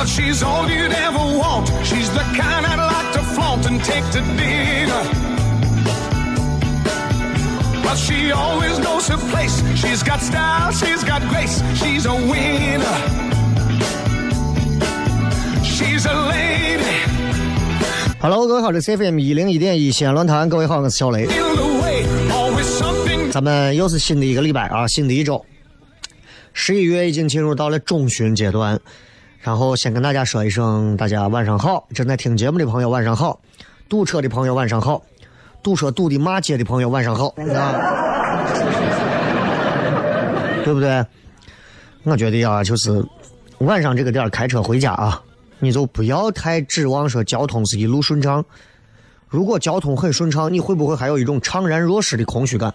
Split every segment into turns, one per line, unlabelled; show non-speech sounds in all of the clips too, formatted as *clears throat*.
Well, she's all you'd ever want. She's the kind I'd like to flaunt and take to dinner. But she always knows her place. She's got style, she's got grace. She's a winner. She's a lady.
Hello，各位好，这是 FM 一零一点一西安论坛，各位好，我是小雷。咱们又是新的一个礼拜啊，新的一周。十一月已经进入到了中旬阶段，然后先跟大家说一声，大家晚上好，正在听节目的朋友晚上好，堵车的朋友晚上好，堵车堵的骂街的朋友晚上好，啊，对不对？我觉得啊，就是晚上这个点儿开车回家啊，你就不要太指望说交通是一路顺畅。如果交通很顺畅，你会不会还有一种怅然若失的空虚感？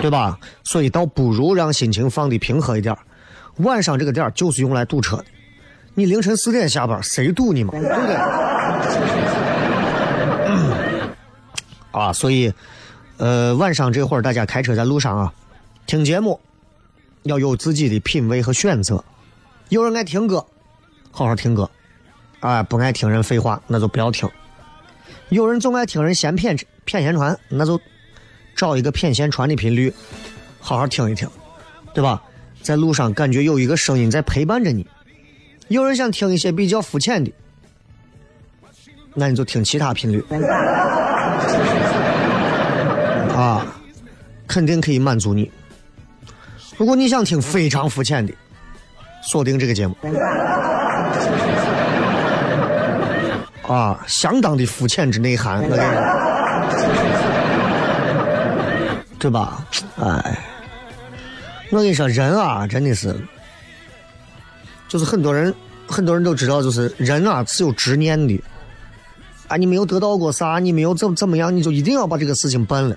对吧？所以倒不如让心情放的平和一点儿。晚上这个点儿就是用来堵车的。你凌晨四点下班，谁堵你嘛？对不对？嗯啊，所以，呃，晚上这会儿大家开车在路上啊，听节目要有自己的品味和选择。有人爱听歌，好好听歌；哎，不爱听人废话，那就不要听。有人总爱听人闲谝谝闲传，那就找一个谝闲传的频率，好好听一听，对吧？在路上感觉有一个声音在陪伴着你。有人想听一些比较肤浅的，那你就听其他频率，*laughs* 啊，肯定可以满足你。如果你想听非常肤浅的，锁定这个节目。*laughs* 啊，相当的肤浅之内涵，我跟你说，对吧？哎，我跟你说，人啊，真的是，就是很多人，很多人都知道，就是人啊是有执念的。啊，你没有得到过啥，你没有怎怎么样，你就一定要把这个事情办了。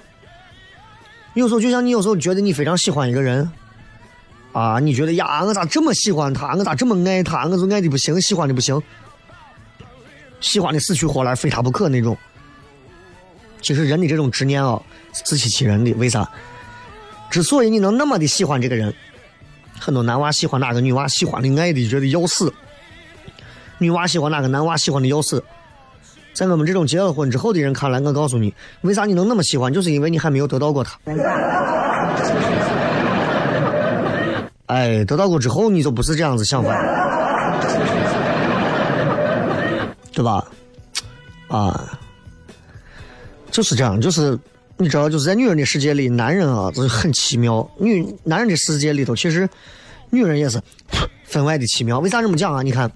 有时候就像你有时候觉得你非常喜欢一个人，啊，你觉得呀，我咋这么喜欢他，我咋这么爱他，我就爱的不行，喜欢的不行。喜欢的死去活来，非他不可那种。其实人的这种执念啊，是自欺欺人的。为啥？之所以你能那么的喜欢这个人，很多男娃喜欢哪个女娃，喜欢的爱的觉得要死；女娃喜欢哪个男娃，喜欢的要死。在我们这种结了婚之后的人看来，我告诉你，为啥你能那么喜欢，就是因为你还没有得到过他。哎，得到过之后，你就不是这样子想法。对吧？啊，就是这样，就是你知道，就是在女人的世界里，男人啊，就是很奇妙。女男人的世界里头，其实女人也是 *sniffs* 分外的奇妙。为啥这么讲啊？你看，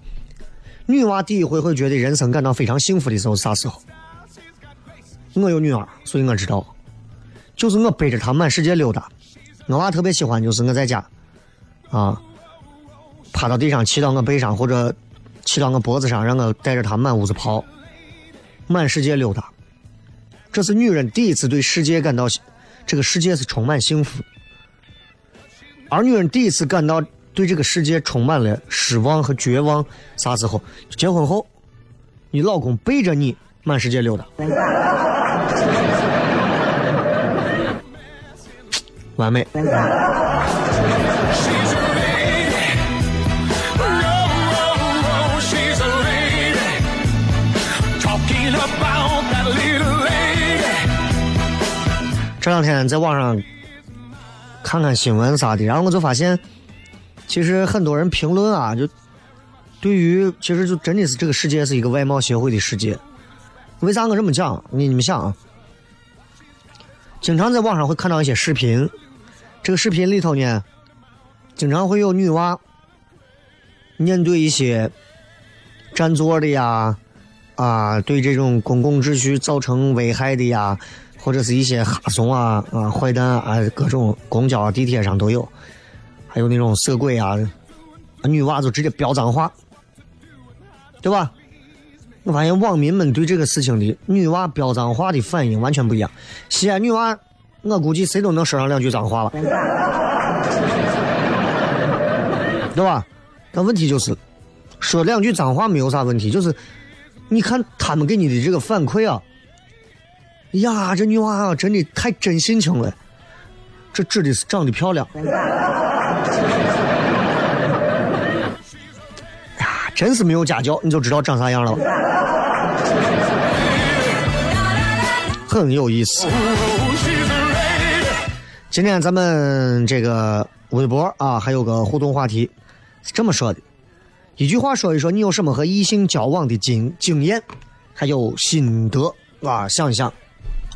女娃第一回会觉得人生感到非常幸福的时候是啥时候？我有女儿，所以我知道，就是我背着她满世界溜达。我娃特别喜欢，就是我在家啊，趴到地上骑到我背上，或者。骑到我脖子上，让我带着她满屋子跑，满世界溜达。这是女人第一次对世界感到这个世界是充满幸福。而女人第一次感到对这个世界充满了失望和绝望，啥时候？结婚后，你老公背着你满世界溜达，*laughs* 完美。这两天在网上看看新闻啥的，然后我就发现，其实很多人评论啊，就对于其实就真的是这个世界是一个外貌协会的世界。为啥我这么讲？你你们想啊，经常在网上会看到一些视频，这个视频里头呢，经常会有女娃面对一些占座的呀，啊，对这种公共秩序造成危害的呀，或者是一些哈怂啊啊坏蛋啊，各种公交、地铁上都有，还有那种色鬼啊，女娃就直接飙脏话，对吧？我发现网民们对这个事情的女娃飙脏话的反应完全不一样。西安女娃，我估计谁都能说上两句脏话了，*laughs* 对吧？但问题就是，说两句脏话没有啥问题，就是你看他们给你的这个反馈啊，呀，这女娃啊，真的太真性情了。这指的是长得漂亮。呀，真是没有家教，你就知道长啥样了吧？很有意思。今天咱们这个微博啊，还有个互动话题，是这么说的：一句话说一说你有什么和异性交往的经经验，还有心得啊，想一想，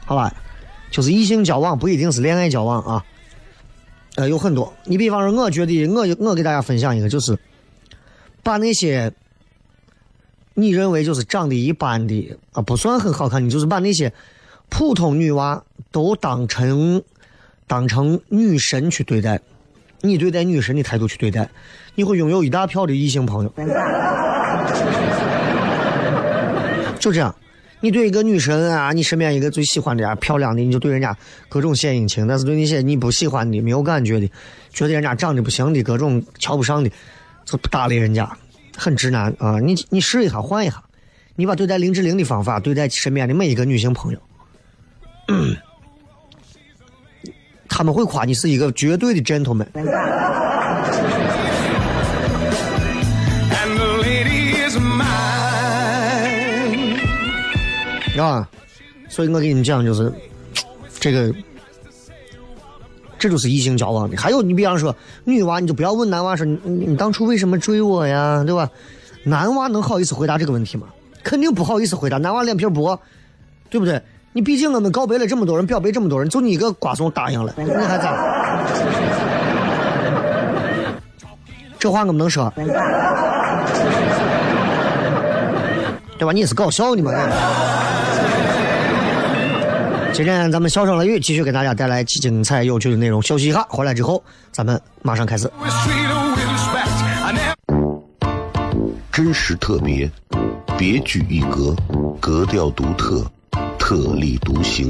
好吧？就是异性交往不一定是恋爱交往啊，呃，有很多。你比方说，我觉得我我给大家分享一个，就是把那些你认为就是长得一般的啊，不算很好看，你就是把那些普通女娃都当成当成女神去对待，你对待女神的态度去对待，你会拥有一大票的异性朋友。*laughs* 就这样，你对一个女神啊，你身边一个最喜欢的呀、漂亮的，你就对人家各种献殷勤；但是对那些你不喜欢的、没有感觉的，觉得人家长得不行的、各种瞧不上的，就不搭理人家，很直男啊！你你试一下，换一下，你把对待林志玲的方法对待身边的每一个女性朋友。*clears throat* 他们会夸你是一个绝对的 gentleman。啊，所以我给你们讲，就是 *tsk* 这个，这就是异性交往的。还有，你比方说女娃，你就不要问男娃说你你当初为什么追我呀，对吧？男娃能好意思回答这个问题吗？肯定不好意思回答。男娃脸皮薄，对不对？你毕竟我们告白了这么多人，表白这么多人，就你一个瓜怂答应了，你还咋？这话我们能说？对吧？你也是搞笑的吗？今天咱们笑声雷雨继续给大家带来精彩有趣的内容。休息一下，回来之后咱们马上开始。
真实特别，别具一格，格调独特，特立独行，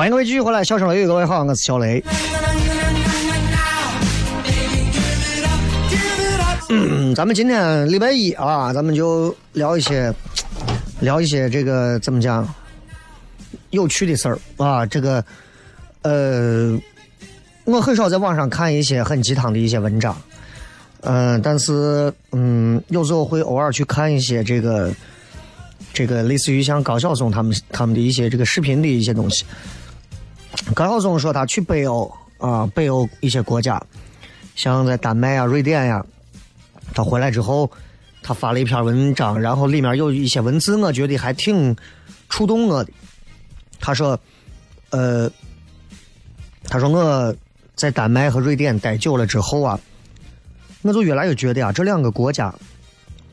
欢迎各位继续回来，笑声雷雨，各位好，我是小雷。咱们今天礼拜一啊，咱们就聊一些聊一些这个怎么讲有趣的事儿啊。这个呃，我很少在网上看一些很鸡汤的一些文章，嗯、但是嗯，有时候会偶尔去看一些这个这个类似于像高晓松他们他们的一些这个视频的一些东西。高晓松说他去北欧啊，北欧一些国家，像在丹麦啊、瑞典呀、他回来之后，他发了一篇文章，然后里面有一些文字，我觉得还挺触动我的。他说，呃，他说我在丹麦和瑞典待久了之后啊，我就越来越觉得啊，这两个国家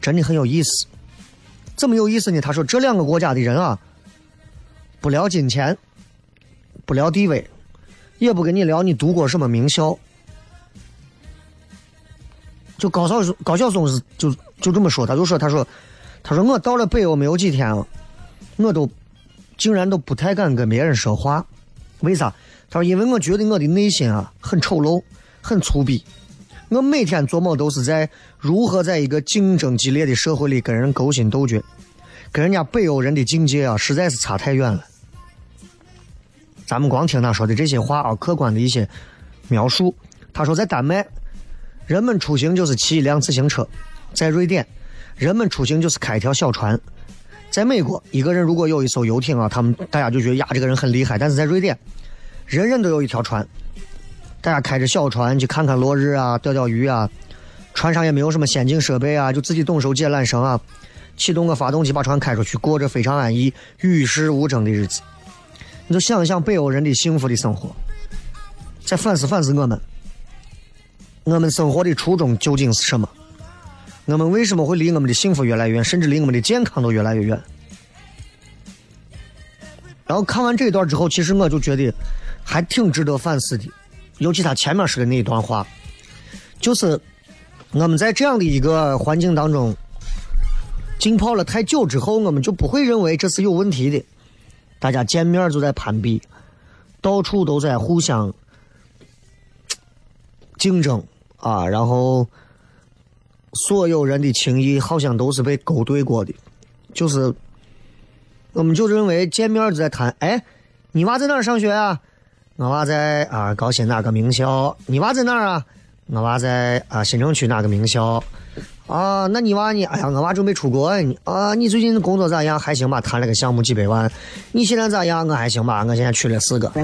真的很有意思。怎么有意思呢？他说这两个国家的人啊，不聊金钱。不聊地位，也不跟你聊你读过什么名校。就高晓松，高晓松是就就这么说，他就说，他说，他说我到了北欧没有几天，我都竟然都不太敢跟别人说话，为啥？他说因为我觉得我的内心啊很丑陋，很粗鄙，我每天做梦都是在如何在一个竞争激烈的社会里跟人勾心斗角，跟人家北欧人的境界啊实在是差太远了。咱们光听他说的这些话啊，客观的一些描述。他说，在丹麦，人们出行就是骑一辆自行车；在瑞典，人们出行就是开一条小船；在美国，一个人如果有一艘游艇啊，他们大家就觉得呀，这个人很厉害。但是在瑞典，人人都有一条船，大家开着小船去看看落日啊，钓钓鱼啊，船上也没有什么先进设备啊，就自己动手解缆绳啊，启动个发动机把船开出去，过着非常安逸、与世无争的日子。你就想一想北欧人的幸福的生活，再反思反思我们，我们生活的初衷究竟是什么？我们为什么会离我们的幸福越来越远，甚至离我们的健康都越来越远？然后看完这一段之后，其实我就觉得还挺值得反思的，尤其他前面说的那一段话，就是我们在这样的一个环境当中浸泡了太久之后，我们就不会认为这是有问题的。大家见面就在攀比，到处都在互相竞争啊，然后所有人的情谊好像都是被勾兑过的，就是我们就认为见面就在谈，哎，你娃在哪儿上学啊？我娃在啊高新哪个名校？你娃在哪儿啊？我娃在啊新城区哪个名校？啊，那你娃呢，哎呀，我娃准备出国，你啊，你最近工作咋样？还行吧，谈了个项目几百万。你现在咋样？我还行吧，我现在娶了四个。*laughs*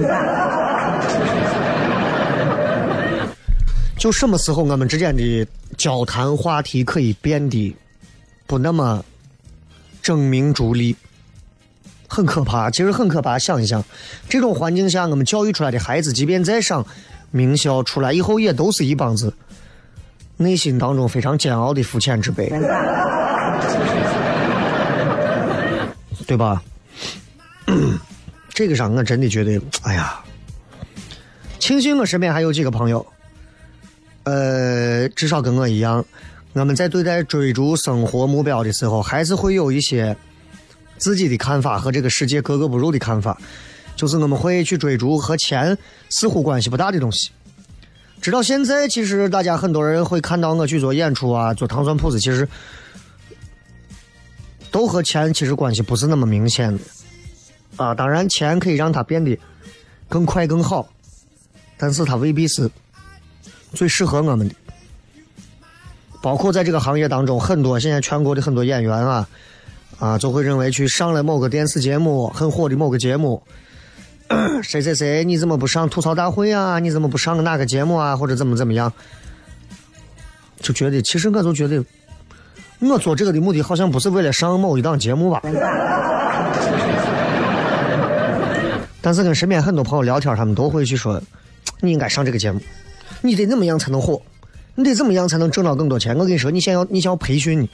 就什么时候我们之间的交谈话题可以变得不那么争名逐利？很可怕，其实很可怕。想一想，这种环境下，我们教育出来的孩子，即便再上名校出来以后，也都是一帮子。内心当中非常煎熬的肤浅之辈，对吧？*clears throat* 这个上我真的觉得，哎呀，庆幸我身边还有几个朋友，呃，至少跟我一样，我们在对待追逐生活目标的时候，还是会有一些自己的看法和这个世界格格不入的看法，就是我们会去追逐和钱似乎关系不大的东西。直到现在，其实大家很多人会看到我去做演出啊，做糖蒜铺子，其实都和钱其实关系不是那么明显的啊。当然，钱可以让它变得更快更好，但是它未必是最适合我们的。包括在这个行业当中，很多现在全国的很多演员啊啊，就会认为去上了某个电视节目很火的某个节目。*clears throat* 谁谁谁，你怎么不上吐槽大会啊？你怎么不上个哪个节目啊？或者怎么怎么样？就觉得，其实我就觉得，我做这个的目的好像不是为了上某一档节目吧？*laughs* 但是跟身边很多朋友聊天，他们都会去说，你应该上这个节目，你得怎么样才能火？你得怎么样才能挣到更多钱？我跟你说，你想要你想要培训你。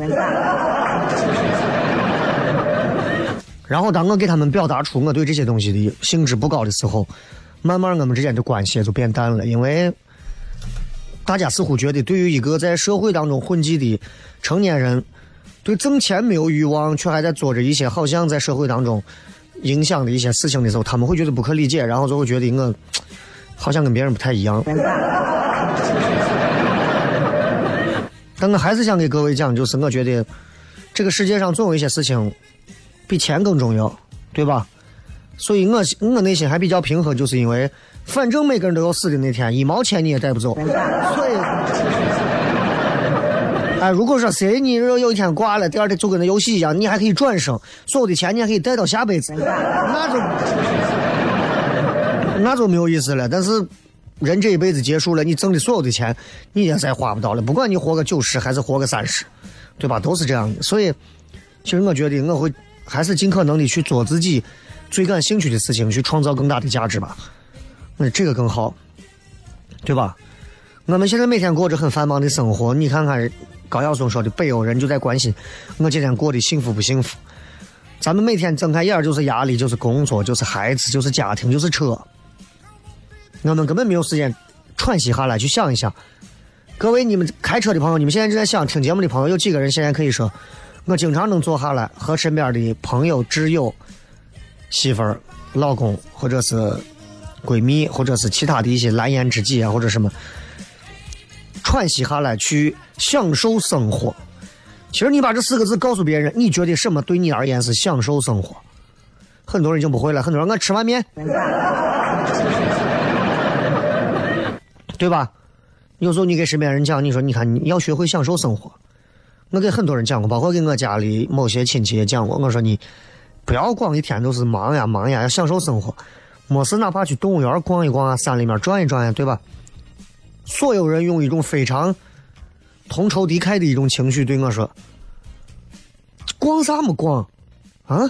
然后当我给他们表达出我对这些东西的兴致不高的时候，慢慢我们之间的关系也就变淡了，因为大家似乎觉得，对于一个在社会当中混迹的成年人，对挣钱没有欲望，却还在做着一些好像在社会当中影响的一些事情的时候，他们会觉得不可理解，然后就会觉得我好像跟别人不太一样。*laughs* 但我还是想给各位讲，就是我觉得这个世界上总有一些事情。比钱更重要，对吧？所以我我内心还比较平和，就是因为反正每个人都有死的那天，一毛钱你也带不走。所以，哎，如果说谁你有一天挂了，第二天就跟那游戏一样，你还可以转生，所有的钱你还可以带到下辈子，那就那就没有意思了。但是人这一辈子结束了，你挣的所有的钱你也再花不到了，不管你活个九十还是活个三十，对吧？都是这样的。所以，其实我觉得我会。还是尽可能的去做自己最感兴趣的事情，去创造更大的价值吧。那这个更好，对吧？我们现在每天过着很繁忙的生活，你看看高晓松说的，北欧人就在关心我今天过得幸福不幸福。咱们每天睁开眼就是压力，就是工作，就是孩子，就是家庭，就是车。我们根本没有时间喘息下来去想一想。各位，你们开车的朋友，你们现在正在想听节目的朋友，有几个人现在可以说？我经常能坐下来和身边的朋友、挚友、媳妇儿、老公，或者是闺蜜，或者是其他的一些蓝颜知己啊，或者什么，喘息下来去享受生活。其实你把这四个字告诉别人，你觉得什么对你而言是享受生活？很多人就不会了。很多人我吃碗面，对吧？有时候你给身边人讲，你说你看你要学会享受生活。我给很多人讲过，包括给我家里某些亲戚也讲过。我说你不要光一天都是忙呀忙呀，要享受生活。没事，哪怕去动物园逛一逛啊，山里面转一转呀，对吧？所有人用一种非常同仇敌忾的一种情绪对我说：“逛啥么逛？啊？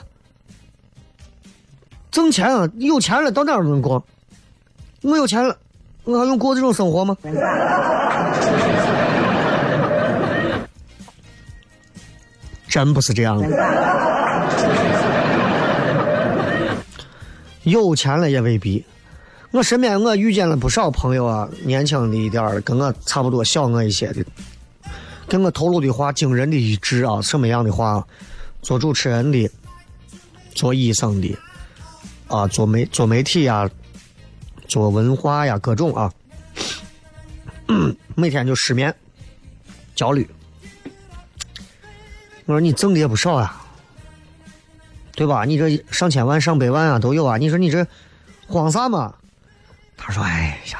挣钱啊，有钱了到哪儿都能逛。我有钱了，我还用过这种生活吗？”真不是这样的，*laughs* 有钱了也未必。我身边我遇见了不少朋友啊，年轻的一点儿，跟我差不多小我一些的，跟我透露的话惊人的一致啊！什么样的话？做主持人的，做医生的，啊，做媒做媒体呀，做文化呀，各种啊，*clears throat* 每天就失眠，焦虑。我说你挣的也不少呀，对吧？你这上千万、上百万啊都有啊！你说你这慌啥嘛？他说：“哎呀，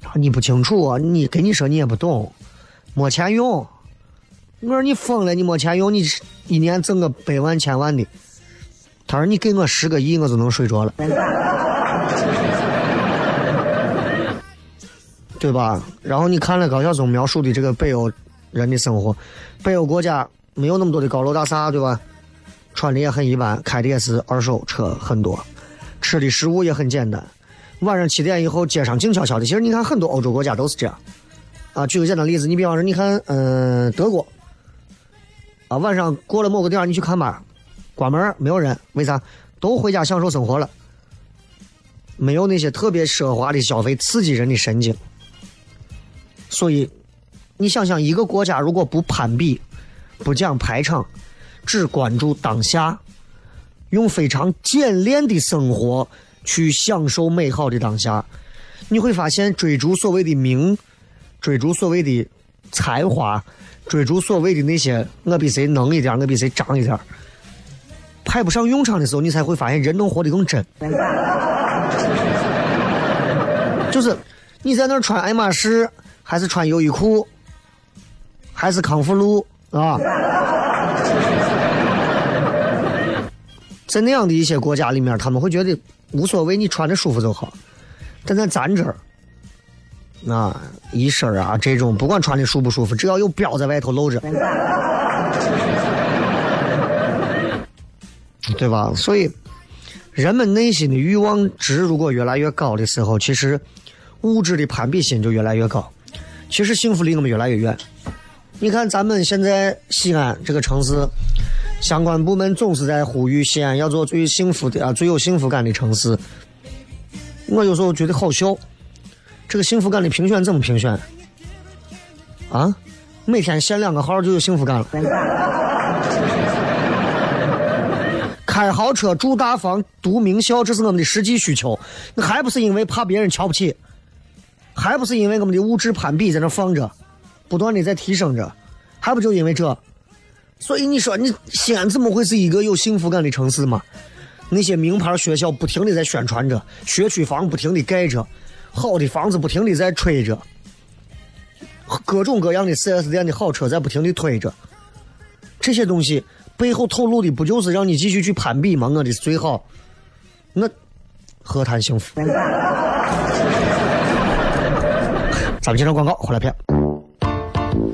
他说你不清楚啊！你跟你说你也不懂，没钱用。”我说你疯了！你没钱用，你一年挣个百万、千万的。他说你给我十个亿，我就能睡着了，*laughs* 对吧？然后你看了高晓松描述的这个北欧。人的生活，北欧国家没有那么多的高楼大厦，对吧？穿的也很一般，开的也是二手车很多，吃的食物也很简单。晚上七点以后，街上静悄悄的。其实你看，很多欧洲国家都是这样。啊，举个简单例子，你比方说，你看，嗯，德国，啊，晚上过了某个点你去看吧，关门没有人，为啥？都回家享受生活了，没有那些特别奢华的消费刺激人的神经，所以。你想想，一个国家如果不攀比、不讲排场，只关注当下，用非常简练的生活去享受美好的当下，你会发现，追逐所谓的名，追逐所谓的才华，追逐所谓的那些我比谁能一点，我比谁长一点，派不上用场的时候，你才会发现人能活得更真。*laughs* 就是你在那儿穿爱马仕，还是穿优衣库？还是康复路啊，在那样的一些国家里面，他们会觉得无所谓，你穿着舒服就好。但在咱这儿，啊，一身啊这种，不管穿的舒不舒服，只要有膘在外头露着，*laughs* 对吧？所以，人们内心的欲望值如果越来越高的时候，其实物质的攀比心就越来越高，其实幸福离我们越来越远。你看，咱们现在西安这个城市，相关部门总是在呼吁西安要做最幸福的啊，最有幸福感的城市。我有时候觉得好笑，这个幸福感的评选怎么评选？啊，每天限两个号就有幸福感了。开豪车、住大房、读名校，这是我们的实际需求。那还不是因为怕别人瞧不起，还不是因为我们的物质攀比在那放着，不断的在提升着，还不就因为这？所以你说，你西安怎么会是一个有幸福感的城市吗？那些名牌学校不停的在宣传着，学区房不停的盖着，好的房子不停的在吹着，各种各样的 4S 店的好车在不停的推着，这些东西背后透露的不就是让你继续去攀比吗？我的最好，那何谈幸福？*laughs* 咱们接着广告，回来片。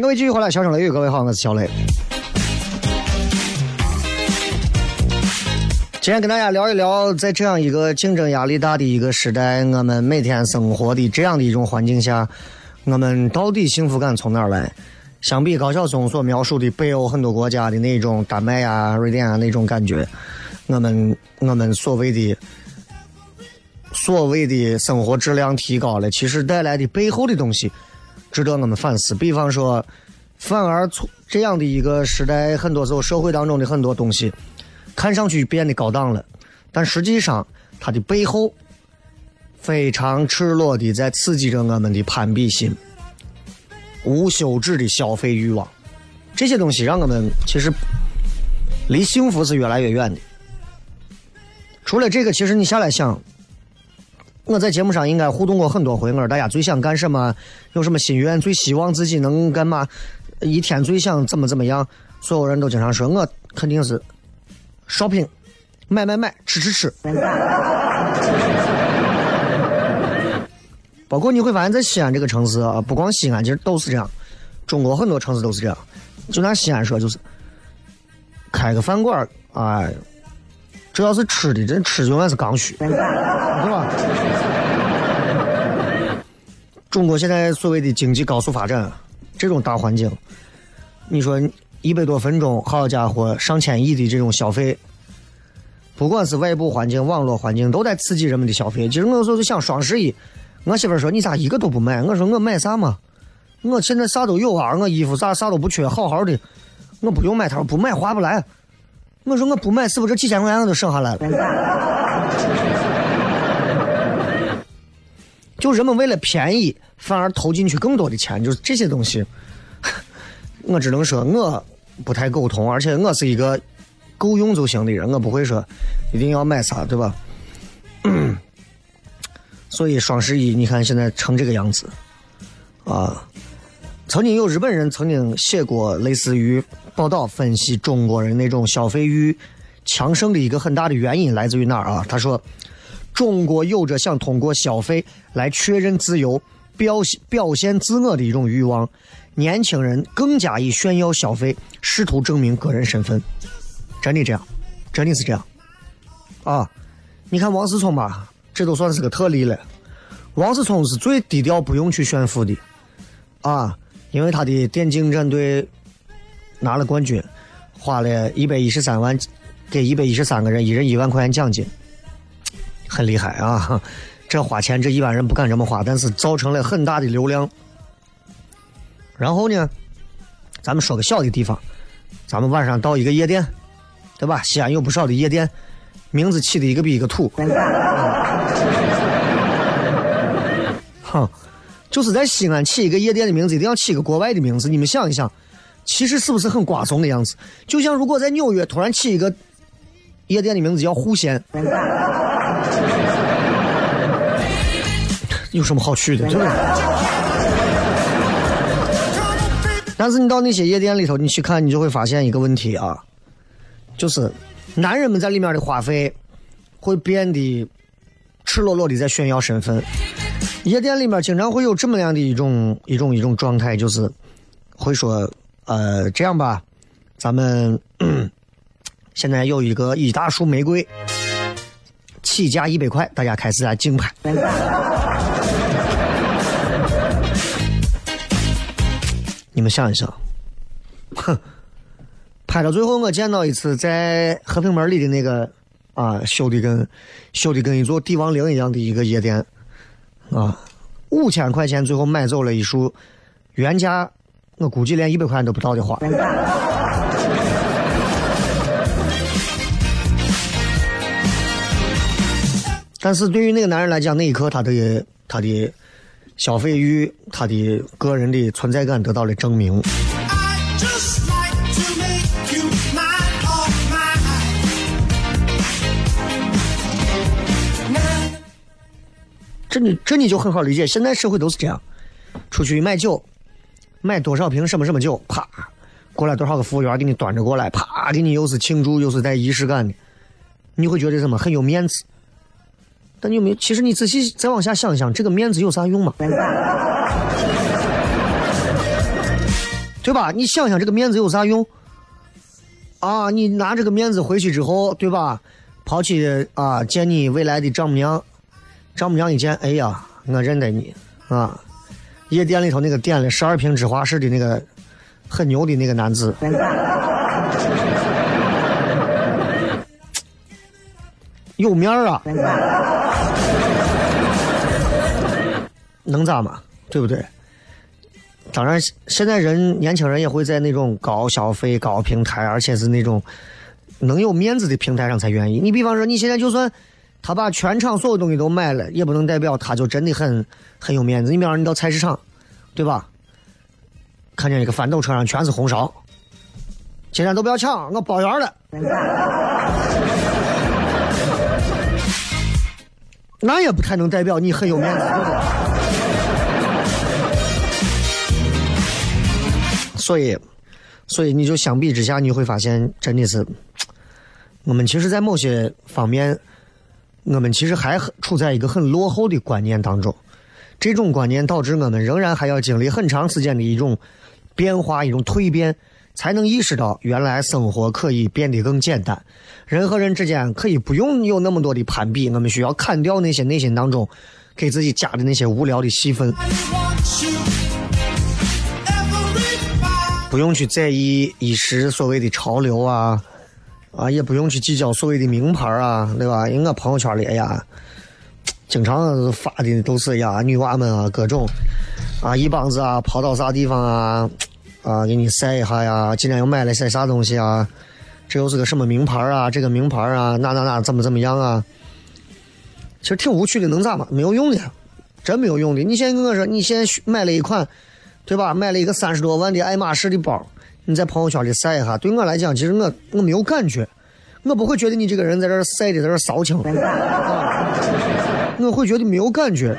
各位继续回来，小声雷雨，各位好，我是小雷。今天跟大家聊一聊，在这样一个竞争压力大的一个时代，我们每天生活的这样的一种环境下，我们到底幸福感从哪儿来？相比高晓松所描述的北欧很多国家的那种丹麦啊、瑞典啊那种感觉，我们我们所谓的所谓的生活质量提高了，其实带来的背后的东西。值得我们反思。比方说，反而从这样的一个时代，很多时候社会当中的很多东西，看上去变得高档了，但实际上它的背后非常赤裸的在刺激着我们的攀比心、无休止的消费欲望。这些东西让我们其实离幸福是越来越远的。除了这个，其实你下来想。我在节目上应该互动过很多回，我说大家最想干什么，有什么心愿，最希望自己能干嘛，一天最想怎么怎么样。所有人都经常说，我肯定是 shopping，买买买，吃吃吃。*laughs* 包括你会发现在西安这个城市啊，不光西安，其实都是这样，中国很多城市都是这样。就拿西安说，就是开个饭馆哎。只要是吃的，这吃永远是刚需，对吧？中国现在所谓的经济高速发展，这种大环境，你说一百多分钟，好家伙，上千亿的这种消费，不管是外部环境、网络环境，都在刺激人们的消费。其实我有时候就想双十一，我媳妇说你咋一个都不买？我说我买啥嘛？我现在啥都有啊，我衣服啥啥都不缺，好好的，我不用买。她说不买划不来。我说我不买，是不是这几千块钱我都省下来了？*laughs* 就人们为了便宜，反而投进去更多的钱，就是这些东西，*laughs* 我只能说我不太苟同，而且我是一个够用就行的人，我不会说一定要买啥，对吧？*clears throat* 所以双十一你看现在成这个样子，啊，曾经有日本人曾经写过类似于报道分析中国人那种消费欲强盛的一个很大的原因来自于哪儿啊？他说。中国有着想通过消费来确认自由、表现表现自我的一种欲望，年轻人更加以炫耀消费，试图证明个人身份。真的这样，真的是这样。啊，你看王思聪吧，这都算是个特例了。王思聪是最低调、不用去炫富的，啊，因为他的电竞战队拿了冠军，花了一百一十三万，给一百一十三个人一人一万块钱奖金。很厉害啊！这花钱，这一般人不敢这么花，但是造成了很大的流量。然后呢，咱们说个小的地方，咱们晚上到一个夜店，对吧？西安有不少的夜店，名字起的一个比一个土。*laughs* 哼，就是在西安起一个夜店的名字，一定要起一个国外的名字。你们想一想，其实是不是很瓜怂的样子？就像如果在纽约突然起一个夜店的名字叫户县。*laughs* 有什么好去的？对不对？但是你到那些夜店里头，你去看，你就会发现一个问题啊，就是男人们在里面的花费会变得赤裸裸的在炫耀身份。夜店里面经常会有这么样的一种一种一种状态，就是会说，呃，这样吧，咱们 *clears throat* 现在有一个一大束玫瑰。起价一百块，大家开始来竞拍。*laughs* 你们想一想，哼，*laughs* 拍到最后，我见到一次在和平门里的那个啊，修的跟修的跟一座帝王陵一样的一个夜店啊，五千块钱最后买走了一束原价，我估计连一百块钱都不到的花。但是对于那个男人来讲，那一刻他的他的消费欲，他的个人的存在感得到了证明。这你这你就很好理解，现在社会都是这样，出去买酒，买多少瓶什么什么酒，啪，过来多少个服务员给你端着过来，啪，给你又是庆祝又是带仪式感的，你会觉得什么很有面子。但你有没有？其实你仔细再往下想想，这个面子有啥用吗？*laughs* 对吧？你想想这个面子有啥用？啊，你拿这个面子回去之后，对吧？跑去啊，见你未来的丈母娘，丈母娘一见，哎呀，我认得你啊！夜店里头那个点了十二瓶芝华士的那个很牛的那个男子。有面儿啊，能咋嘛？对不对？当然，现在人年轻人也会在那种高消费、高平台，而且是那种能有面子的平台上才愿意。你比方说，你现在就算他把全场所有东西都买了，也不能代表他就真的很很有面子。你比方说，你到菜市场，对吧？看见一个翻斗车上全是红烧，今天都不要抢，我包圆了。*laughs* 那也不太能代表你很有面子。所以，所以你就相比之下，你会发现，真的是，我们其实，在某些方面，我们其实还处在一个很落后的观念当中。这种观念导致我们仍然还要经历很长时间的一种变化、一种蜕变。才能意识到，原来生活可以变得更简单，人和人之间可以不用有那么多的攀比。我们需要砍掉那些内心当中给自己加的那些无聊的戏份，不用去在意一时所谓的潮流啊，啊，也不用去计较所谓的名牌啊，对吧？因为我朋友圈里，哎呀，经常发的都是呀，女娃们啊，各种啊，一帮子啊，跑到啥地方啊。啊，给你晒一下呀！今天又买了些啥东西啊？这又是个什么名牌啊？这个名牌啊，那那那怎么怎么样啊？其实挺无趣的，能咋嘛？没有用的，真没有用的。你现在跟我说，你现在买了一款，对吧？买了一个三十多万的爱马仕的包，你在朋友圈里晒一下，对我来讲，其实我我没有感觉，我不会觉得你这个人在这晒的在这骚情，我会觉得没有感觉。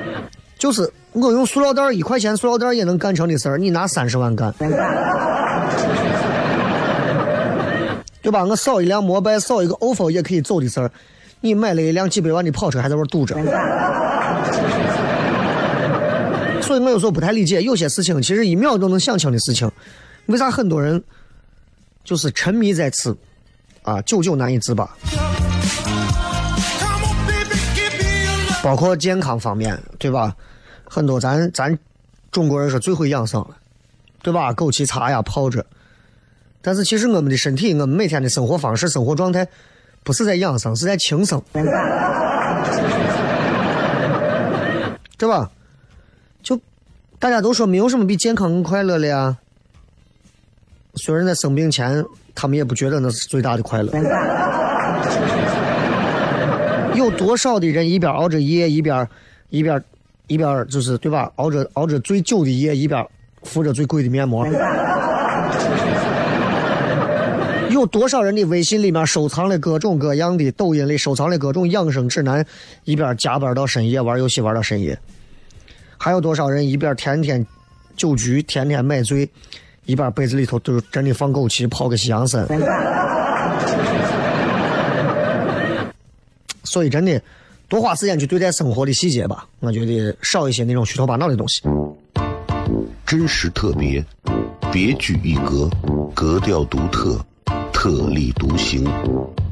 就是我用塑料袋一块钱塑料袋也能干成的事儿，你拿三十万干，对吧？我扫一辆摩拜，扫一个 ofo 也可以走的事儿，你买了一辆几百万的跑车还在这堵着。所以我有时候不太理解，有些事情其实一秒都能想清的事情，为啥很多人就是沉迷在此，啊，久久难以自拔。包括健康方面，对吧？很多咱咱中国人是最会养生了，对吧？枸杞茶呀泡着。但是其实我们的身体，我们每天的生活方式、生活状态，不是在养生，是在轻生，对吧？就大家都说没有什么比健康更快乐了呀。虽然在生病前，他们也不觉得那是最大的快乐。有多少的人一边熬着夜，一边一边一边就是对吧？熬着熬着最久的夜，一边敷着最贵的面膜。有多少人的微信里面收藏了各种各样的，抖音里收藏了各种养生指南，一边加班到深夜玩游戏玩到深夜。还有多少人一边天天酒局，天天买醉，一般被子里头都真的放枸杞，泡个西洋参。*laughs* 所以真的，多花时间去对待生活的细节吧。我觉得少一些那种虚头巴脑的东西。
真实特别，别具一格，格调独特，特立独行，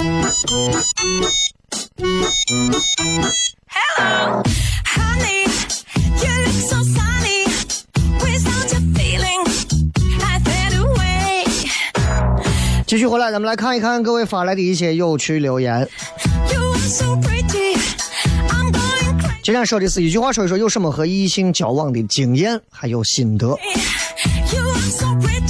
Hello, honey, you look so sunny. Without your feeling, I fade away.
继续回来，咱们来看一看各位发来的一些有趣留言。
You are so pretty. I'm going crazy.
今天说的是一句话，说一说有什么和异性交往的经验还有心得。
You are so pretty.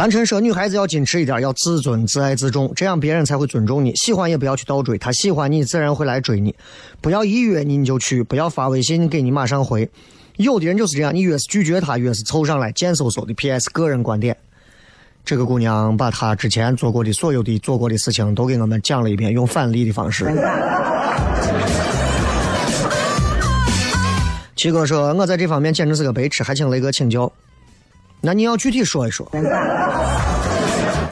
蓝晨说，女孩子要矜持一点，要自尊、自爱、自重，这样别人才会尊重你。喜欢也不要去倒追，他喜欢你，自然会来追你。不要一约你你就去，不要发微信给你马上回。有的人就是这样，你越是拒绝他，越是凑上来，贱嗖嗖的。P.S. 个人观点，这个姑娘把她之前做过的所有的做过的事情都给我们讲了一遍，用反例的方式。七哥说：“我在这方面简直是个白痴，还请雷哥请教。那你要具体说一说，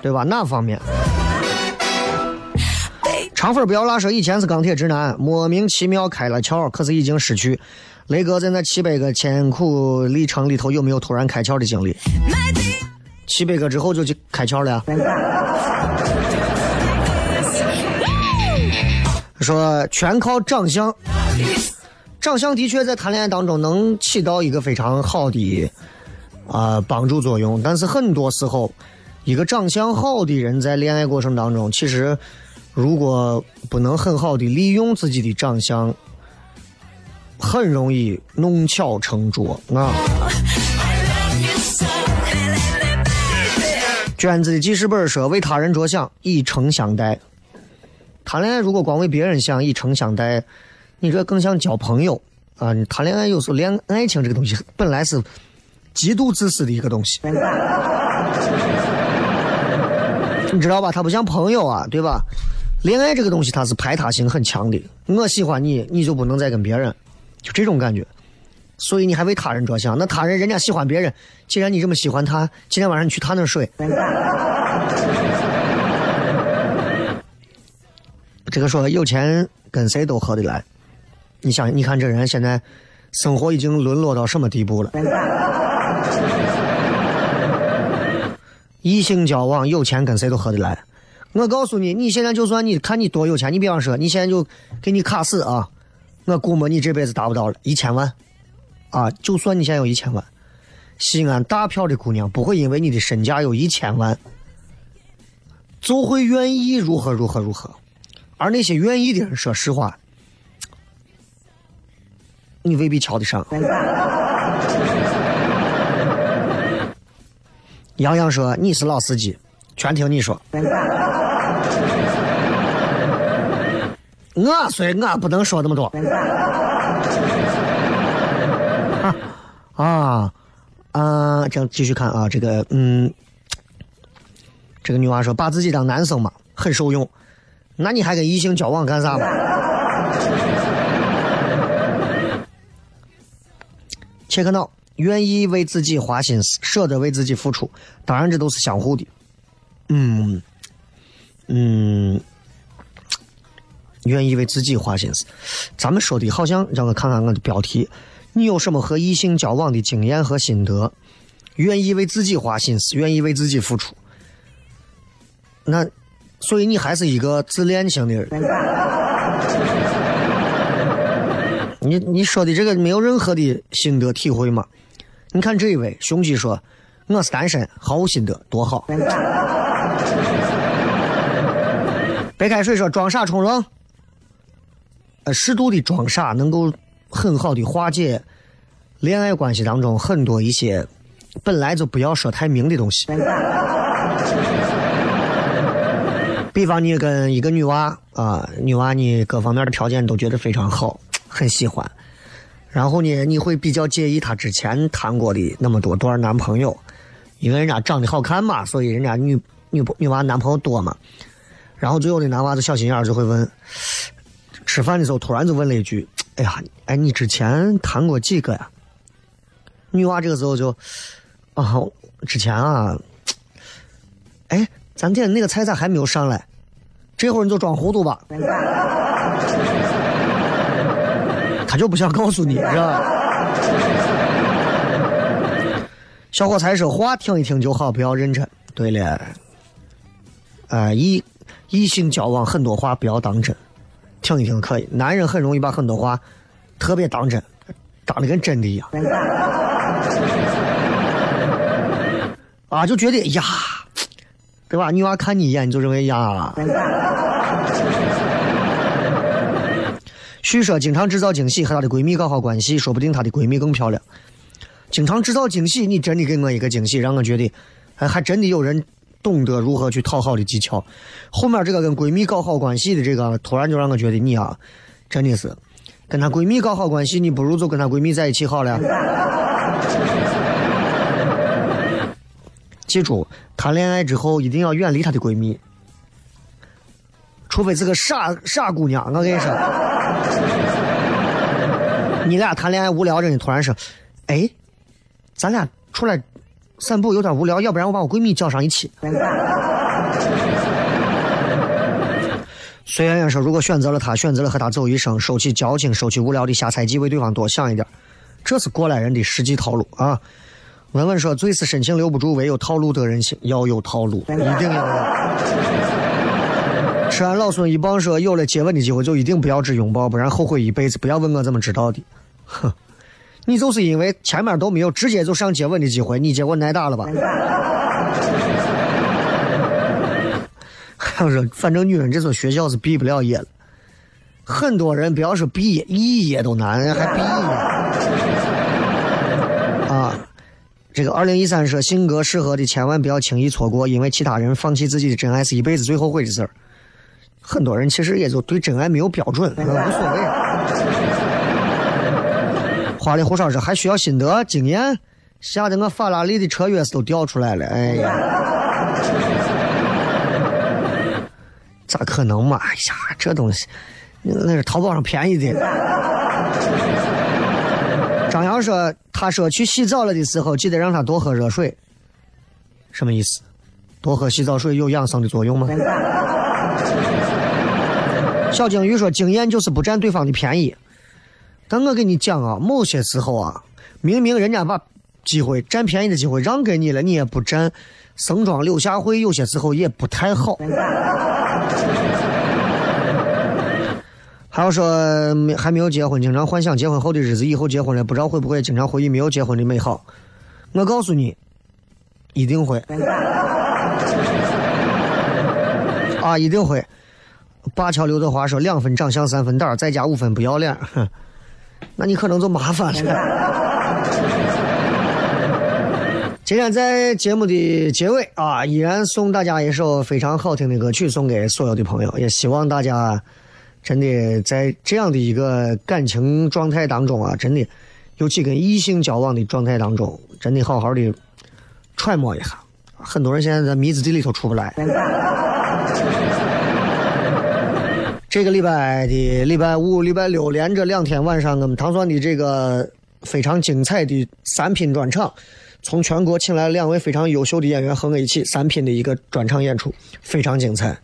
对吧？哪方面？”长粉不要辣说以前是钢铁直男，莫名其妙开了窍，可是已经失去。雷哥在那七百个艰苦历程里头有没有突然开窍的经历.七百个之后就去开窍了呀？说全靠长相，长相的确在谈恋爱当中能起到一个非常好的啊、帮助作用，但是很多时候，一个长相好的人在恋爱过程当中，其实如果不能很好的利用自己的长相，很容易弄巧成拙啊。娟子的记事本说：“为他人着想，以诚相待。”谈恋爱如果光为别人想，以诚相待，你这更像交朋友啊！你谈恋爱有时候恋爱情这个东西本来是极度自私的一个东西，你知道吧？他不像朋友啊，对吧？恋爱这个东西它是排他性很强的，我喜欢你，你就不能再跟别人，就这种感觉。所以你还为他人着想，那他人人家喜欢别人，既然你这么喜欢他，今天晚上你去他那儿睡。这个说有钱跟谁都合得来，你想，你看这人现在生活已经沦落到什么地步了？异性交往有钱跟谁都合得来。我告诉你，你现在就算你看你多有钱，你比方说你现在就给你卡死啊，我估摸你这辈子达不到了一千万。啊，就算你现在有一千万，西安大票的姑娘不会因为你的身价有一千万，就会愿意如何如何如何。而那些愿意的人，说实话，你未必瞧得上。杨洋说你是老司机，全听你说。我所以我不能说那么多。啊，啊，这样继续看啊，这个，嗯，这个女娃说把自己当男生嘛，很受用，那你还跟异性交往干啥嘛？切克闹，愿意为自己花心思，舍得为自己付出，当然这都是相互的。嗯，嗯，愿意为自己花心思，咱们说的好像让我看看我的标题。你有什么和异性交往的经验和心得？愿意为自己花心思，愿意为自己付出。那，所以你还是一个自恋型的人。你你说的这个没有任何的心得体会吗？你看这一位雄鸡说：“我是单身，毫无心得，多好。”白开水说：“装傻充愣。”呃，适度的装傻能够。很好的化解恋爱关系当中很多一些本来就不要说太明的东西。比方你跟一个女娃啊，女娃你各方面的条件都觉得非常好，很喜欢，然后呢，你会比较介意她之前谈过的那么多段男朋友，因为人家长得好看嘛，所以人家女女女娃男朋友多嘛。然后最后的男娃子小心眼就会问，吃饭的时候突然就问了一句。哎呀，哎，你之前谈过几个呀？女娃这个时候就，啊，之前啊，哎，咱店那个菜咋还没有上来？这会儿你就装糊涂吧。他就不想告诉你，是吧？小伙才说话听一听就好，不要认真。对了，啊，异异性交往很多话不要当真。听一听可以，男人很容易把很多话特别当真，当的跟真的一样。啊，就觉得呀，对吧？女娃看你一眼，你就认为呀。据说经常制造惊喜，和她的闺蜜搞好关系，说不定她的闺蜜更漂亮。经常制造惊喜，你真的给我一个惊喜，让我觉得，还还真的有人。懂得如何去讨好的技巧，后面这个跟闺蜜搞好关系的这个，突然就让我觉得你啊，真的是跟她闺蜜搞好关系，你不如就跟她闺蜜在一起好了。记住，谈恋爱之后一定要远离她的闺蜜，除非是个傻傻姑娘。我跟你说，你俩谈恋爱无聊着呢，突然说，哎，咱俩出来。散步有点无聊，要不然我把我闺蜜叫上一起。孙媛媛说，如果选择了他，选择了和他走一生，收起矫情，收起无聊的瞎猜忌，为对方多想一点，这是过来人的实际套路啊。文文说：“最是深情留不住，唯有套路得人心。要有套路，一定要。”吃完老孙一棒说：“有了接吻的机会，就一定不要只拥抱，不然后悔一辈子。不要问我怎么知道的。”哼。你就是因为前面都没有直接就上接吻的机会，你结果挨打了吧？还有说，反正女人这所学校是毕不了业了。很多人不要说毕业，毕业都难，还毕业啊。这个二零一三说性格适合的千万不要轻易错过，因为其他人放弃自己的真爱是一辈子最后悔的事儿。很多人其实也就对真爱没有标准，呃无所谓。花里胡哨说还需要心得经验，吓得我法拉利的车钥匙都掉出来了，哎呀！咋可能嘛？哎呀，这东西那是淘宝上便宜的。张扬说：“他说去洗澡了的时候，记得让他多喝热水。什么意思？多喝洗澡水有养生的作用吗？”小鲸鱼说：“经验就是不占对方的便宜。但我跟你讲啊，某些时候啊，明明人家把机会占便宜的机会让给你了，你也不占，生装柳下惠有些时候也不太好。”还有说没还没有结婚，经常幻想结婚后的日子，以后结婚了不知道会不会经常回忆没有结婚的美好。我告诉你，一定会。啊，一定会。灞桥刘德华说：“两分长相，三分胆，再加五分不要脸。”哼，*laughs* 那你可能就麻烦了。*laughs* 今天在节目的结尾啊，依然送大家一首非常好听的歌曲，送给所有的朋友，也希望大家。真的在这样的一个感情状态当中啊，真的，尤其跟异性交往的状态当中，真的好好的揣摩一下。很多人现在在迷之地里头出不来。这个礼拜的礼拜五、礼拜六连着两天晚上，我们糖蒜的这个非常精彩的三拼专场，从全国请来了两位非常优秀的演员和我一起三拼的一个专场演出，非常精彩。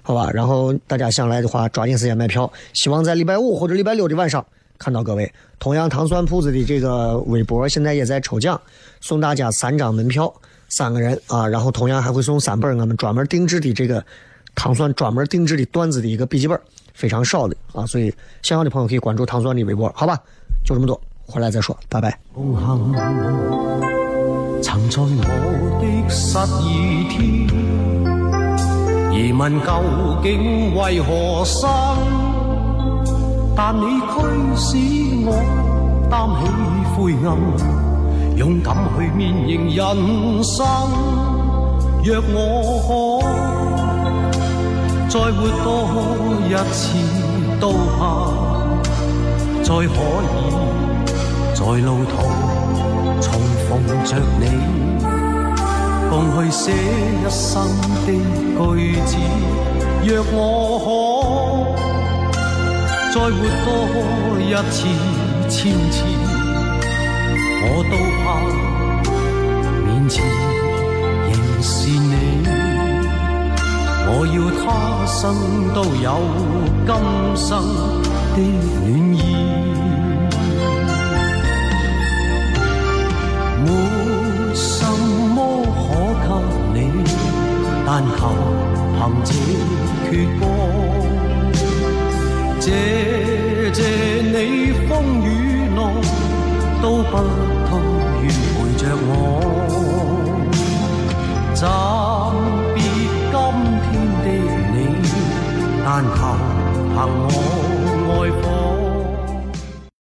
好吧，然后大家想来的话，抓紧时间买票。希望在礼拜五或者礼拜六的晚上看到各位。同样，糖蒜铺子的这个微博现在也在抽奖，送大家三张门票，三个人啊。然后同样还会送三本我们专门定制的这个糖蒜专门定制的段子的一个笔记本，非常少的啊。所以想要的朋友可以关注糖蒜的微博，好吧？就这么多，回来再说，拜拜。
曾在我的失意天。疑问究竟为何生？但你驱使我担起灰暗，勇敢去面迎人生。若我可再活多一次，都怕再可以在路途重逢着你。共去写一生的句子。若我可再活多一次、千次，我都怕面前仍是。我要他生都有今生的暖意。沒什麼可給你，但求憑這闕歌，謝謝你風雨內都不退，願陪着我。但求凭我爱